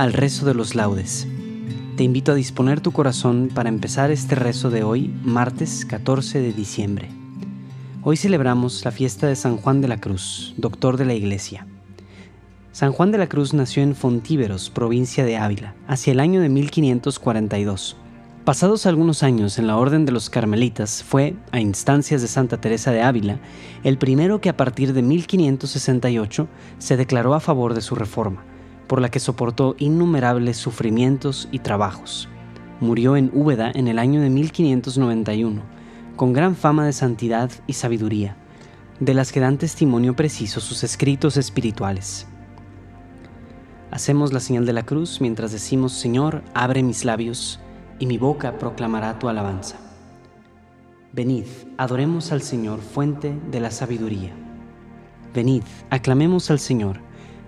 Al rezo de los laudes. Te invito a disponer tu corazón para empezar este rezo de hoy, martes 14 de diciembre. Hoy celebramos la fiesta de San Juan de la Cruz, doctor de la Iglesia. San Juan de la Cruz nació en Fontíveros, provincia de Ávila, hacia el año de 1542. Pasados algunos años en la Orden de los Carmelitas, fue, a instancias de Santa Teresa de Ávila, el primero que a partir de 1568 se declaró a favor de su reforma por la que soportó innumerables sufrimientos y trabajos. Murió en Úbeda en el año de 1591, con gran fama de santidad y sabiduría, de las que dan testimonio preciso sus escritos espirituales. Hacemos la señal de la cruz mientras decimos, Señor, abre mis labios, y mi boca proclamará tu alabanza. Venid, adoremos al Señor, fuente de la sabiduría. Venid, aclamemos al Señor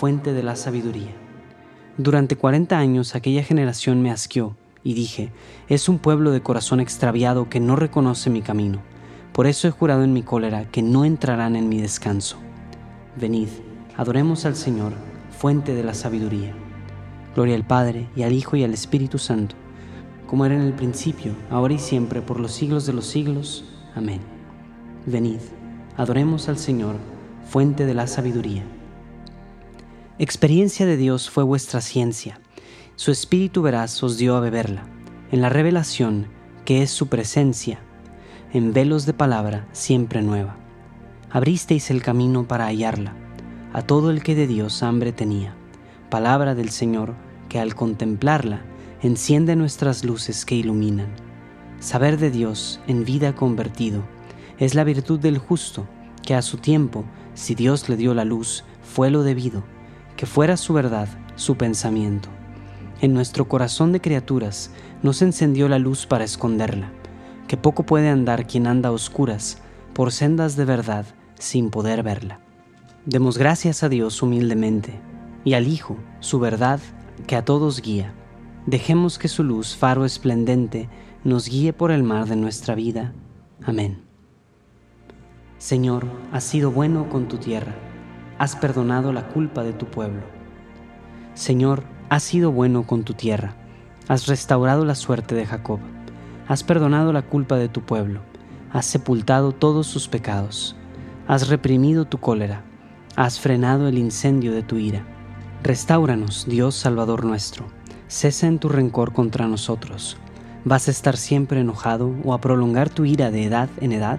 fuente de la sabiduría. Durante cuarenta años aquella generación me asqueó, y dije, es un pueblo de corazón extraviado que no reconoce mi camino. Por eso he jurado en mi cólera que no entrarán en mi descanso. Venid, adoremos al Señor, fuente de la sabiduría. Gloria al Padre, y al Hijo, y al Espíritu Santo, como era en el principio, ahora y siempre, por los siglos de los siglos. Amén. Venid, adoremos al Señor, fuente de la sabiduría. Experiencia de Dios fue vuestra ciencia. Su Espíritu veraz os dio a beberla, en la revelación que es su presencia, en velos de palabra siempre nueva. Abristeis el camino para hallarla, a todo el que de Dios hambre tenía. Palabra del Señor que al contemplarla enciende nuestras luces que iluminan. Saber de Dios en vida convertido es la virtud del justo, que a su tiempo, si Dios le dio la luz, fue lo debido que fuera su verdad, su pensamiento. En nuestro corazón de criaturas no se encendió la luz para esconderla, que poco puede andar quien anda a oscuras por sendas de verdad sin poder verla. Demos gracias a Dios humildemente y al Hijo, su verdad, que a todos guía. Dejemos que su luz, faro esplendente, nos guíe por el mar de nuestra vida. Amén. Señor, has sido bueno con tu tierra has perdonado la culpa de tu pueblo. Señor, has sido bueno con tu tierra, has restaurado la suerte de Jacob, has perdonado la culpa de tu pueblo, has sepultado todos sus pecados, has reprimido tu cólera, has frenado el incendio de tu ira. Restáuranos, Dios Salvador nuestro, cesa en tu rencor contra nosotros. ¿Vas a estar siempre enojado o a prolongar tu ira de edad en edad?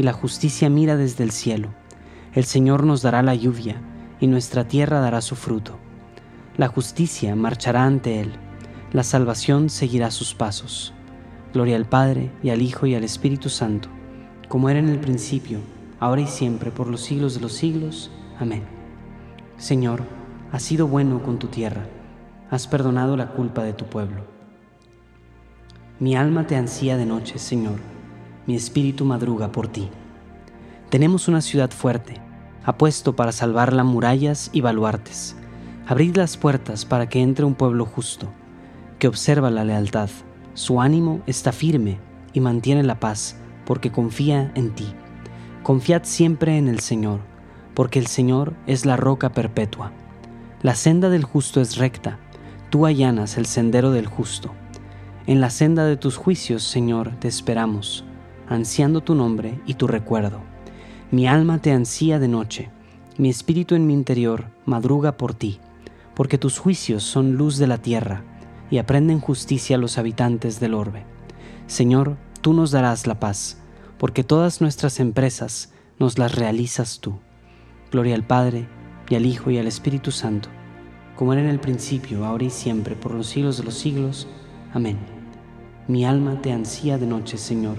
y la justicia mira desde el cielo. El Señor nos dará la lluvia y nuestra tierra dará su fruto. La justicia marchará ante él, la salvación seguirá sus pasos. Gloria al Padre, y al Hijo, y al Espíritu Santo, como era en el principio, ahora y siempre, por los siglos de los siglos. Amén. Señor, has sido bueno con tu tierra, has perdonado la culpa de tu pueblo. Mi alma te ansía de noche, Señor, mi espíritu madruga por ti. Tenemos una ciudad fuerte, apuesto para salvarla murallas y baluartes Abrid las puertas para que entre un pueblo justo, que observa la lealtad. Su ánimo está firme y mantiene la paz, porque confía en ti. Confiad siempre en el Señor, porque el Señor es la roca perpetua. La senda del justo es recta, tú allanas el sendero del justo. En la senda de tus juicios, Señor, te esperamos, ansiando tu nombre y tu recuerdo. Mi alma te ansía de noche, mi espíritu en mi interior madruga por ti porque tus juicios son luz de la tierra y aprenden justicia los habitantes del orbe. Señor, tú nos darás la paz, porque todas nuestras empresas nos las realizas tú. Gloria al Padre, y al Hijo, y al Espíritu Santo, como era en el principio, ahora y siempre, por los siglos de los siglos. Amén. Mi alma te ansía de noche, Señor,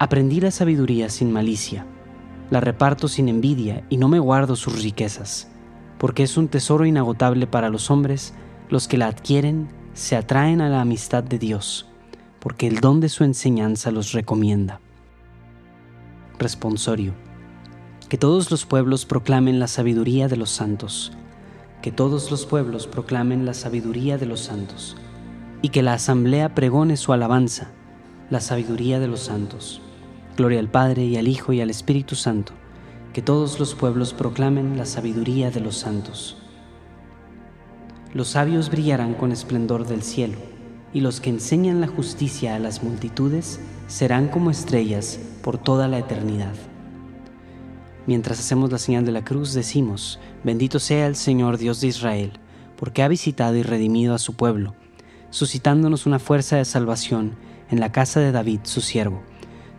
Aprendí la sabiduría sin malicia, la reparto sin envidia y no me guardo sus riquezas porque es un tesoro inagotable para los hombres, los que la adquieren se atraen a la amistad de Dios, porque el don de su enseñanza los recomienda. Responsorio. Que todos los pueblos proclamen la sabiduría de los santos, que todos los pueblos proclamen la sabiduría de los santos, y que la asamblea pregone su alabanza, la sabiduría de los santos. Gloria al Padre y al Hijo y al Espíritu Santo que todos los pueblos proclamen la sabiduría de los santos. Los sabios brillarán con esplendor del cielo, y los que enseñan la justicia a las multitudes serán como estrellas por toda la eternidad. Mientras hacemos la señal de la cruz, decimos, bendito sea el Señor Dios de Israel, porque ha visitado y redimido a su pueblo, suscitándonos una fuerza de salvación en la casa de David, su siervo,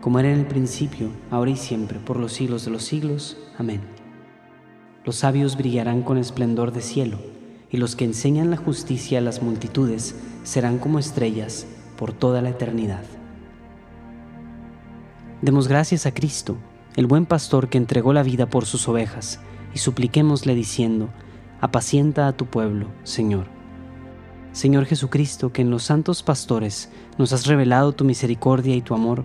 como era en el principio, ahora y siempre, por los siglos de los siglos. Amén. Los sabios brillarán con esplendor de cielo, y los que enseñan la justicia a las multitudes serán como estrellas por toda la eternidad. Demos gracias a Cristo, el buen pastor que entregó la vida por sus ovejas, y supliquémosle diciendo, apacienta a tu pueblo, Señor. Señor Jesucristo, que en los santos pastores nos has revelado tu misericordia y tu amor,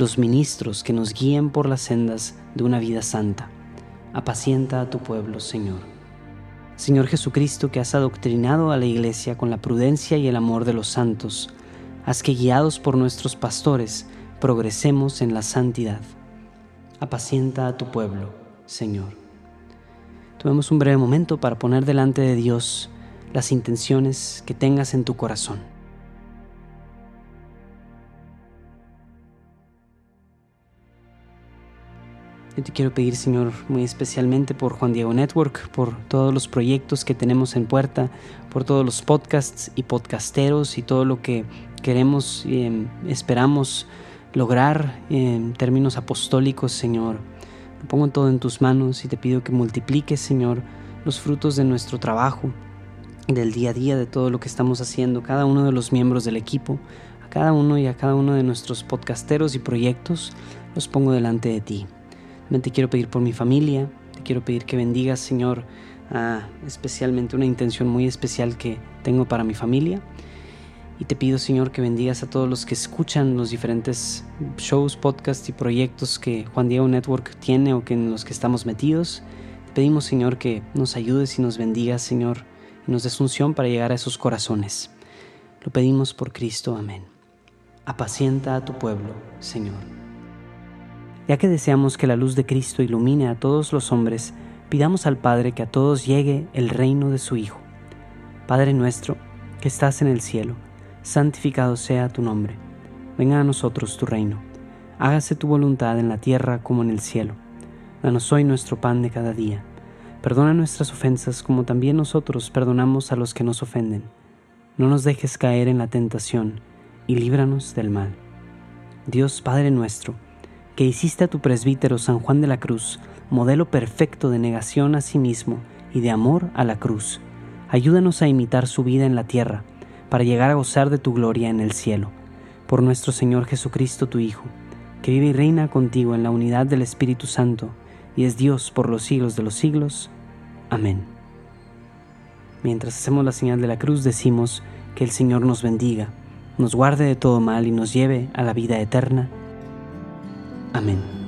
los ministros que nos guíen por las sendas de una vida santa. Apacienta a tu pueblo, Señor. Señor Jesucristo, que has adoctrinado a la iglesia con la prudencia y el amor de los santos, haz que guiados por nuestros pastores, progresemos en la santidad. Apacienta a tu pueblo, Señor. Tomemos un breve momento para poner delante de Dios las intenciones que tengas en tu corazón. Te quiero pedir, Señor, muy especialmente por Juan Diego Network, por todos los proyectos que tenemos en puerta, por todos los podcasts y podcasteros y todo lo que queremos y em, esperamos lograr en términos apostólicos, Señor. Pongo todo en tus manos y te pido que multipliques, Señor, los frutos de nuestro trabajo, del día a día, de todo lo que estamos haciendo, cada uno de los miembros del equipo, a cada uno y a cada uno de nuestros podcasteros y proyectos, los pongo delante de ti. Te quiero pedir por mi familia, te quiero pedir que bendigas, Señor, especialmente una intención muy especial que tengo para mi familia y te pido, Señor, que bendigas a todos los que escuchan los diferentes shows, podcasts y proyectos que Juan Diego Network tiene o que en los que estamos metidos. Te pedimos, Señor, que nos ayudes y nos bendigas, Señor, y nos des unción para llegar a esos corazones. Lo pedimos por Cristo. Amén. Apacienta a tu pueblo, Señor. Ya que deseamos que la luz de Cristo ilumine a todos los hombres, pidamos al Padre que a todos llegue el reino de su Hijo. Padre nuestro, que estás en el cielo, santificado sea tu nombre. Venga a nosotros tu reino. Hágase tu voluntad en la tierra como en el cielo. Danos hoy nuestro pan de cada día. Perdona nuestras ofensas como también nosotros perdonamos a los que nos ofenden. No nos dejes caer en la tentación y líbranos del mal. Dios Padre nuestro, que hiciste a tu presbítero San Juan de la Cruz, modelo perfecto de negación a sí mismo y de amor a la cruz, ayúdanos a imitar su vida en la tierra para llegar a gozar de tu gloria en el cielo. Por nuestro Señor Jesucristo, tu Hijo, que vive y reina contigo en la unidad del Espíritu Santo, y es Dios por los siglos de los siglos. Amén. Mientras hacemos la señal de la cruz, decimos que el Señor nos bendiga, nos guarde de todo mal y nos lleve a la vida eterna. Amén.